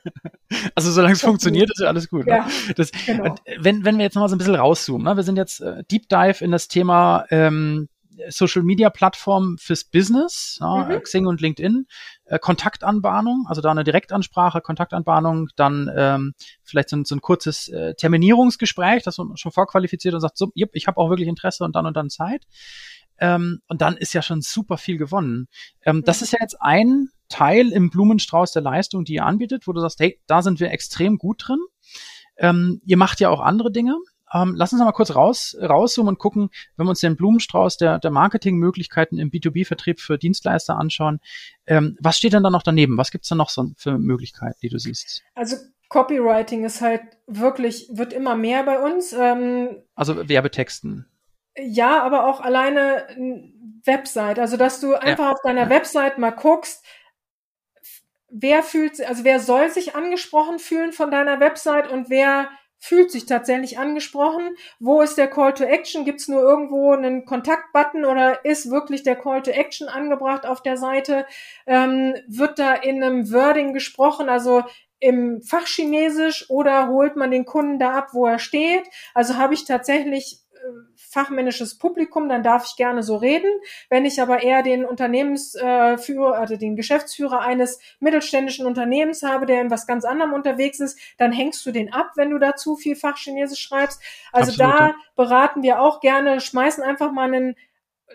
B: Also solange es funktioniert, ist ja alles gut. Ne? Ja, ne? das, genau. wenn, wenn wir jetzt noch mal so ein bisschen rauszoomen, ne? wir sind jetzt äh, Deep Dive in das Thema ähm, Social Media Plattform fürs Business, ja, mhm. Xing und LinkedIn, äh, Kontaktanbahnung, also da eine Direktansprache, Kontaktanbahnung, dann ähm, vielleicht so ein, so ein kurzes äh, Terminierungsgespräch, das man schon vorqualifiziert und sagt, so, yep, ich habe auch wirklich Interesse und dann und dann Zeit. Ähm, und dann ist ja schon super viel gewonnen. Ähm, mhm. Das ist ja jetzt ein Teil im Blumenstrauß der Leistung, die ihr anbietet, wo du sagst, hey, da sind wir extrem gut drin. Ähm, ihr macht ja auch andere Dinge. Ähm, lass uns mal kurz raus, rauszoomen und gucken, wenn wir uns den Blumenstrauß der, der Marketingmöglichkeiten im B2B-Vertrieb für Dienstleister anschauen. Ähm, was steht denn da noch daneben? Was gibt's da noch so für Möglichkeiten, die du siehst?
A: Also Copywriting ist halt wirklich, wird immer mehr bei uns. Ähm,
B: also Werbetexten.
A: Ja, aber auch alleine Website. Also, dass du einfach ja. auf deiner Website mal guckst, wer fühlt, also wer soll sich angesprochen fühlen von deiner Website und wer fühlt sich tatsächlich angesprochen? Wo ist der Call to Action? Gibt es nur irgendwo einen Kontaktbutton oder ist wirklich der Call to Action angebracht auf der Seite? Ähm, wird da in einem Wording gesprochen, also im Fachchinesisch oder holt man den Kunden da ab, wo er steht? Also habe ich tatsächlich fachmännisches Publikum, dann darf ich gerne so reden. Wenn ich aber eher den Unternehmensführer, also den Geschäftsführer eines mittelständischen Unternehmens habe, der in was ganz anderem unterwegs ist, dann hängst du den ab, wenn du da zu viel Fachchinesisch schreibst. Also Absolut. da beraten wir auch gerne, schmeißen einfach mal einen,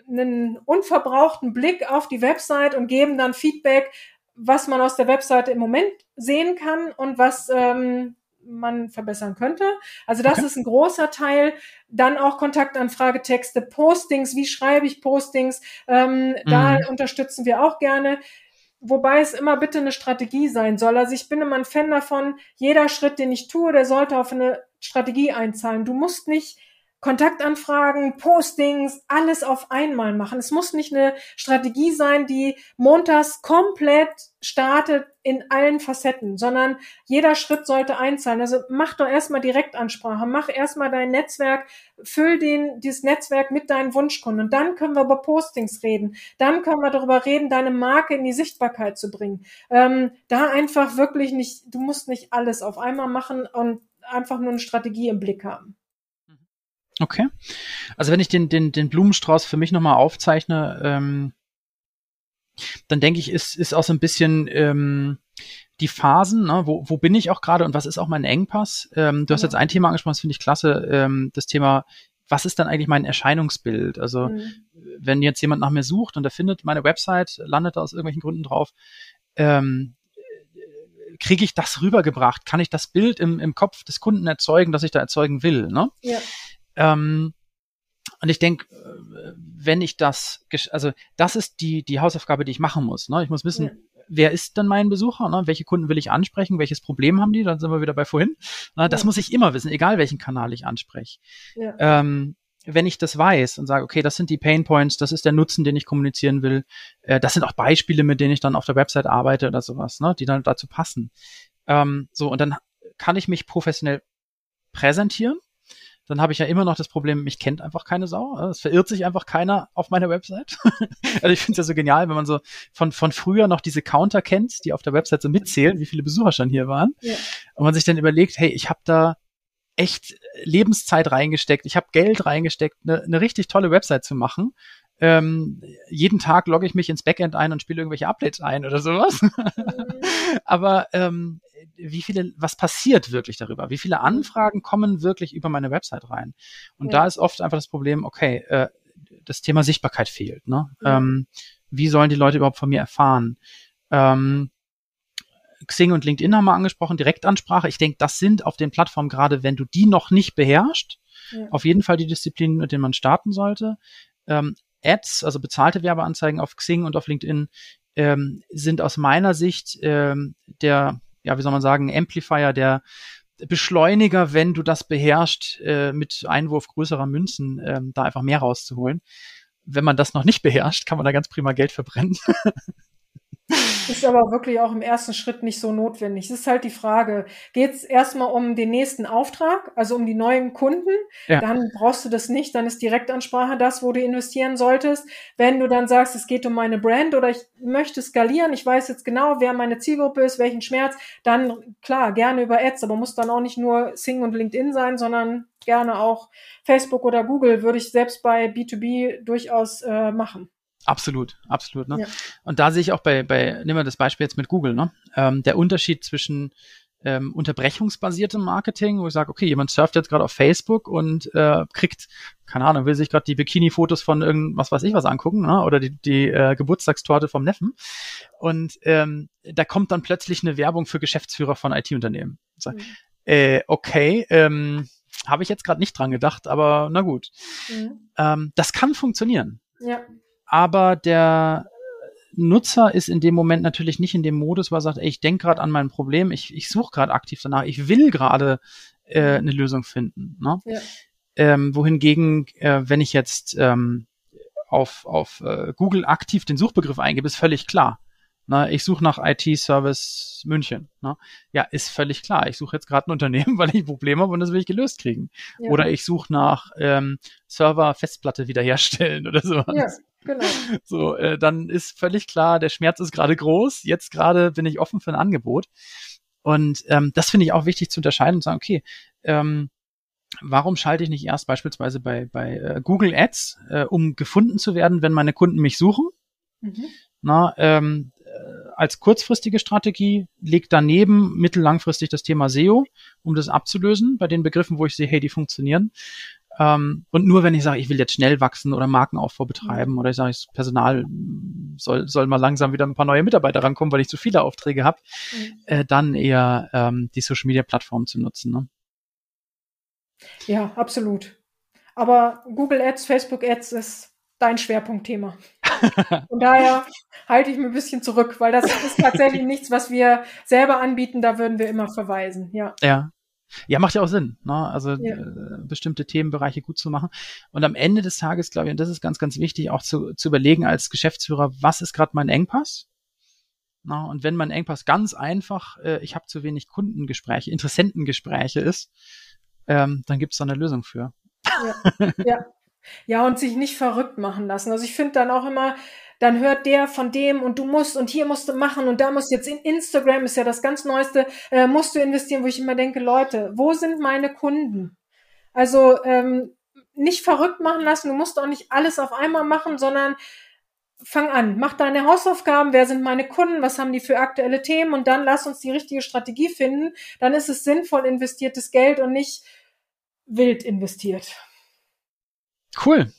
A: einen unverbrauchten Blick auf die Website und geben dann Feedback, was man aus der Webseite im Moment sehen kann und was ähm, man verbessern könnte. Also das okay. ist ein großer Teil. Dann auch Kontaktanfragetexte, Postings, wie schreibe ich Postings? Ähm, mhm. Da unterstützen wir auch gerne. Wobei es immer bitte eine Strategie sein soll. Also ich bin immer ein Fan davon, jeder Schritt, den ich tue, der sollte auf eine Strategie einzahlen. Du musst nicht Kontaktanfragen, Postings, alles auf einmal machen. Es muss nicht eine Strategie sein, die montags komplett startet in allen Facetten, sondern jeder Schritt sollte einzahlen. Also mach doch erstmal Direktansprache, mach erstmal dein Netzwerk, füll den, dieses Netzwerk mit deinen Wunschkunden und dann können wir über Postings reden. Dann können wir darüber reden, deine Marke in die Sichtbarkeit zu bringen. Ähm, da einfach wirklich nicht, du musst nicht alles auf einmal machen und einfach nur eine Strategie im Blick haben.
B: Okay. Also wenn ich den, den, den Blumenstrauß für mich nochmal aufzeichne, ähm, dann denke ich, ist, ist auch so ein bisschen ähm, die Phasen, ne? wo, wo bin ich auch gerade und was ist auch mein Engpass? Ähm, du hast ja. jetzt ein Thema angesprochen, das finde ich klasse, ähm, das Thema, was ist dann eigentlich mein Erscheinungsbild? Also mhm. wenn jetzt jemand nach mir sucht und er findet meine Website, landet da aus irgendwelchen Gründen drauf, ähm, kriege ich das rübergebracht? Kann ich das Bild im, im Kopf des Kunden erzeugen, das ich da erzeugen will? Ne? Ja. Ähm, und ich denke, äh, wenn ich das, also das ist die, die Hausaufgabe, die ich machen muss. Ne? Ich muss wissen, ja. wer ist denn mein Besucher? Ne? Welche Kunden will ich ansprechen? Welches Problem haben die? Dann sind wir wieder bei vorhin. Ne? Das ja. muss ich immer wissen, egal welchen Kanal ich anspreche. Ja. Ähm, wenn ich das weiß und sage, okay, das sind die Pain Points, das ist der Nutzen, den ich kommunizieren will, äh, das sind auch Beispiele, mit denen ich dann auf der Website arbeite oder sowas, ne, die dann dazu passen. Ähm, so, und dann kann ich mich professionell präsentieren dann habe ich ja immer noch das Problem, mich kennt einfach keine Sau. Es verirrt sich einfach keiner auf meiner Website. (laughs) also ich finde es ja so genial, wenn man so von, von früher noch diese Counter kennt, die auf der Website so mitzählen, wie viele Besucher schon hier waren. Ja. Und man sich dann überlegt, hey, ich habe da echt Lebenszeit reingesteckt, ich habe Geld reingesteckt, eine, eine richtig tolle Website zu machen. Ähm, jeden Tag logge ich mich ins Backend ein und spiele irgendwelche Updates ein oder sowas. (laughs) Aber ähm, wie viele, was passiert wirklich darüber? Wie viele Anfragen kommen wirklich über meine Website rein? Und ja. da ist oft einfach das Problem, okay, äh, das Thema Sichtbarkeit fehlt. Ne? Ja. Ähm, wie sollen die Leute überhaupt von mir erfahren? Ähm, Xing und LinkedIn haben wir angesprochen, Direktansprache. Ich denke, das sind auf den Plattformen gerade, wenn du die noch nicht beherrschst, ja. auf jeden Fall die Disziplinen, mit denen man starten sollte. Ähm, Ads, also bezahlte Werbeanzeigen auf Xing und auf LinkedIn, ähm, sind aus meiner Sicht ähm, der ja, wie soll man sagen, Amplifier, der Beschleuniger, wenn du das beherrschst, äh, mit Einwurf größerer Münzen ähm, da einfach mehr rauszuholen. wenn man das noch nicht beherrscht, kann man da ganz prima Geld verbrennen. (laughs)
A: Ist aber wirklich auch im ersten Schritt nicht so notwendig. Es ist halt die Frage, geht es erstmal um den nächsten Auftrag, also um die neuen Kunden, ja. dann brauchst du das nicht, dann ist Direktansprache das, wo du investieren solltest. Wenn du dann sagst, es geht um meine Brand oder ich möchte skalieren, ich weiß jetzt genau, wer meine Zielgruppe ist, welchen Schmerz, dann klar, gerne über Ads, aber muss dann auch nicht nur Sing und LinkedIn sein, sondern gerne auch Facebook oder Google würde ich selbst bei B2B durchaus äh, machen.
B: Absolut, absolut. Ne? Ja. Und da sehe ich auch bei, bei, nehmen wir das Beispiel jetzt mit Google, ne? Ähm, der Unterschied zwischen ähm, unterbrechungsbasiertem Marketing, wo ich sage, okay, jemand surft jetzt gerade auf Facebook und äh, kriegt, keine Ahnung, will sich gerade die Bikini-Fotos von irgendwas weiß ich was angucken, ne? oder die, die äh, Geburtstagstorte vom Neffen. Und ähm, da kommt dann plötzlich eine Werbung für Geschäftsführer von IT-Unternehmen. So, mhm. äh, okay, ähm, habe ich jetzt gerade nicht dran gedacht, aber na gut. Mhm. Ähm, das kann funktionieren. Ja aber der Nutzer ist in dem Moment natürlich nicht in dem Modus, wo er sagt, ey, ich denke gerade an mein Problem, ich, ich suche gerade aktiv danach, ich will gerade äh, eine Lösung finden. Ne? Ja. Ähm, wohingegen, äh, wenn ich jetzt ähm, auf, auf äh, Google aktiv den Suchbegriff eingebe, ist völlig klar. Na, ich suche nach IT-Service München. Na? Ja, ist völlig klar. Ich suche jetzt gerade ein Unternehmen, (laughs) weil ich ein Problem habe und das will ich gelöst kriegen. Ja. Oder ich suche nach ähm, Server Festplatte wiederherstellen (laughs) oder sowas. Ja, genau. (laughs) So, äh, dann ist völlig klar, der Schmerz ist gerade groß. Jetzt gerade bin ich offen für ein Angebot. Und ähm, das finde ich auch wichtig zu unterscheiden und sagen, okay, ähm, warum schalte ich nicht erst beispielsweise bei, bei äh, Google Ads, äh, um gefunden zu werden, wenn meine Kunden mich suchen? Mhm. Na, ähm, äh, als kurzfristige Strategie, legt daneben mittellangfristig das Thema SEO, um das abzulösen bei den Begriffen, wo ich sehe, hey, die funktionieren. Ähm, und nur wenn ich sage, ich will jetzt schnell wachsen oder Markenaufbau betreiben oder ich sage, das Personal soll, soll mal langsam wieder ein paar neue Mitarbeiter rankommen, weil ich zu viele Aufträge habe, mhm. äh, dann eher ähm, die Social Media Plattform zu nutzen. Ne?
A: Ja, absolut. Aber Google Ads, Facebook Ads ist dein Schwerpunktthema. (laughs) Von daher halte ich mir ein bisschen zurück, weil das ist tatsächlich (laughs) nichts, was wir selber anbieten. Da würden wir immer verweisen. Ja.
B: Ja. Ja, macht ja auch Sinn, ne? also ja. äh, bestimmte Themenbereiche gut zu machen. Und am Ende des Tages, glaube ich, und das ist ganz, ganz wichtig, auch zu, zu überlegen als Geschäftsführer, was ist gerade mein Engpass? Na, und wenn mein Engpass ganz einfach, äh, ich habe zu wenig Kundengespräche, Interessentengespräche ist, ähm, dann gibt es da eine Lösung für.
A: Ja, ja. Ja, und sich nicht verrückt machen lassen. Also ich finde dann auch immer, dann hört der von dem und du musst und hier musst du machen und da musst du jetzt in Instagram ist ja das ganz Neueste, äh, musst du investieren, wo ich immer denke, Leute, wo sind meine Kunden? Also ähm, nicht verrückt machen lassen, du musst auch nicht alles auf einmal machen, sondern fang an, mach deine Hausaufgaben, wer sind meine Kunden, was haben die für aktuelle Themen und dann lass uns die richtige Strategie finden, dann ist es sinnvoll investiertes Geld und nicht wild investiert.
B: Cool.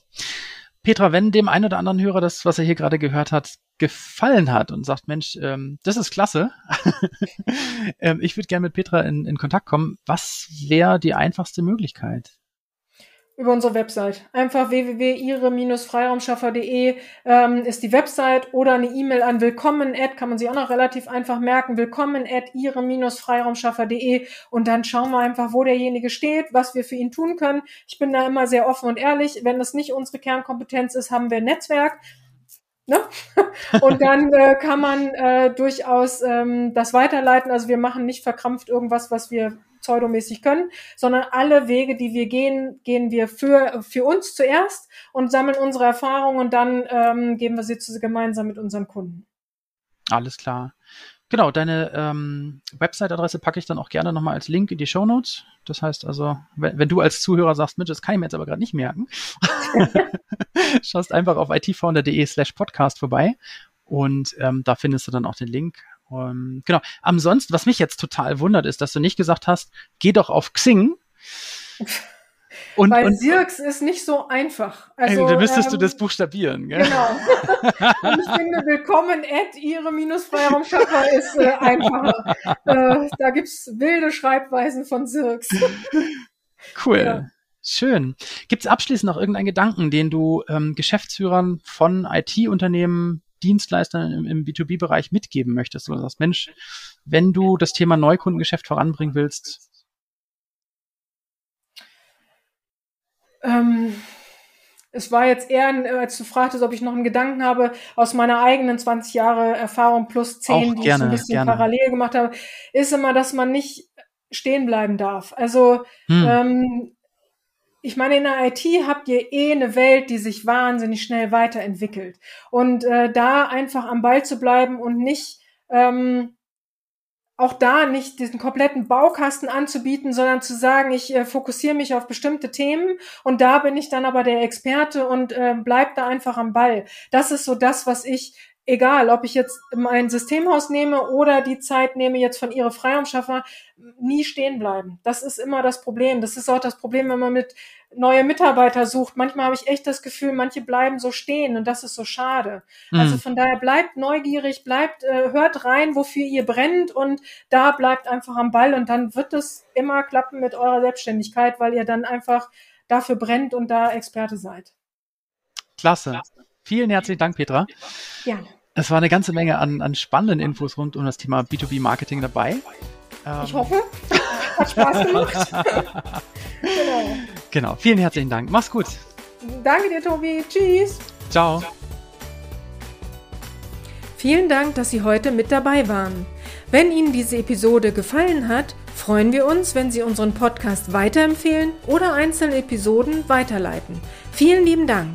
B: Petra, wenn dem einen oder anderen Hörer das, was er hier gerade gehört hat, gefallen hat und sagt, Mensch, ähm, das ist klasse, (laughs) ähm, ich würde gerne mit Petra in, in Kontakt kommen, was wäre die einfachste Möglichkeit?
A: Über unsere Website. Einfach www.ihre-freiraumschaffer.de ähm, ist die Website oder eine E-Mail an willkommen at, kann man sich auch noch relativ einfach merken, willkommen at ihre-freiraumschaffer.de und dann schauen wir einfach, wo derjenige steht, was wir für ihn tun können. Ich bin da immer sehr offen und ehrlich. Wenn das nicht unsere Kernkompetenz ist, haben wir ein Netzwerk. Ne? (laughs) Und dann äh, kann man äh, durchaus ähm, das weiterleiten. Also wir machen nicht verkrampft irgendwas, was wir pseudomäßig können, sondern alle Wege, die wir gehen, gehen wir für, für uns zuerst und sammeln unsere Erfahrungen und dann ähm, geben wir sie zu, gemeinsam mit unseren Kunden.
B: Alles klar. Genau, deine ähm, Website-Adresse packe ich dann auch gerne nochmal als Link in die Show Notes. Das heißt also, wenn, wenn du als Zuhörer sagst, Mensch, das kann ich mir jetzt aber gerade nicht merken, (laughs) (laughs) schaust einfach auf itfounder.de slash podcast vorbei und ähm, da findest du dann auch den Link um, ähm, genau. Ansonsten, was mich jetzt total wundert, ist, dass du nicht gesagt hast, geh doch auf Xing.
A: Und, Weil und, Sirks ist nicht so einfach.
B: Also, dann müsstest ähm, du das buchstabieren, gell? Genau.
A: und ich finde, willkommen at ihre minus Freiraumschaffer ist äh, einfacher. Äh, da gibt's wilde Schreibweisen von Sirks.
B: Cool. Ja. Schön. Gibt es abschließend noch irgendeinen Gedanken, den du ähm, Geschäftsführern von IT-Unternehmen Dienstleistern im, im B2B-Bereich mitgeben möchtest? Oder sagst, Mensch, wenn du das Thema Neukundengeschäft voranbringen willst?
A: Ähm, es war jetzt eher, als du fragtest, ob ich noch einen Gedanken habe, aus meiner eigenen 20 Jahre Erfahrung plus 10,
B: Auch
A: die
B: gerne,
A: ich so ein bisschen
B: gerne.
A: parallel gemacht habe, ist immer, dass man nicht stehen bleiben darf. Also
B: Hm.
A: ähm, ich meine, in der IT habt ihr eh eine Welt, die sich wahnsinnig schnell weiterentwickelt. Und äh, da einfach am Ball zu bleiben und nicht ähm, auch da nicht diesen kompletten Baukasten anzubieten, sondern zu sagen, ich äh, fokussiere mich auf bestimmte Themen und da bin ich dann aber der Experte und äh, bleib da einfach am Ball. Das ist so das, was ich, egal, ob ich jetzt mein Systemhaus nehme oder die Zeit nehme jetzt von ihre Freiraumschaffer, nie stehen bleiben. Das ist immer das Problem. Das ist auch das Problem, wenn man mit neue Mitarbeiter sucht. Manchmal habe ich echt das Gefühl, manche bleiben so stehen und das ist so schade. Also
B: Hm.
A: von daher bleibt neugierig, bleibt, äh, hört rein, wofür ihr brennt und da bleibt einfach am Ball und dann wird es immer klappen mit eurer Selbstständigkeit, weil ihr dann einfach dafür brennt und da Experte seid.
B: Klasse. Vielen herzlichen Dank, Petra.
A: Gerne.
B: Es war eine ganze Menge an, an spannenden Infos rund um das Thema B2B-Marketing dabei. Ähm,
A: Ich hoffe, hat Spaß gemacht. genau. (laughs)
B: Genau. Vielen herzlichen Dank. Mach's gut.
A: Danke dir, Tobi. Tschüss.
B: Ciao.
A: Vielen Dank, dass Sie heute mit dabei waren. Wenn Ihnen diese Episode gefallen hat, freuen wir uns, wenn Sie unseren Podcast weiterempfehlen oder einzelne Episoden weiterleiten. Vielen lieben Dank.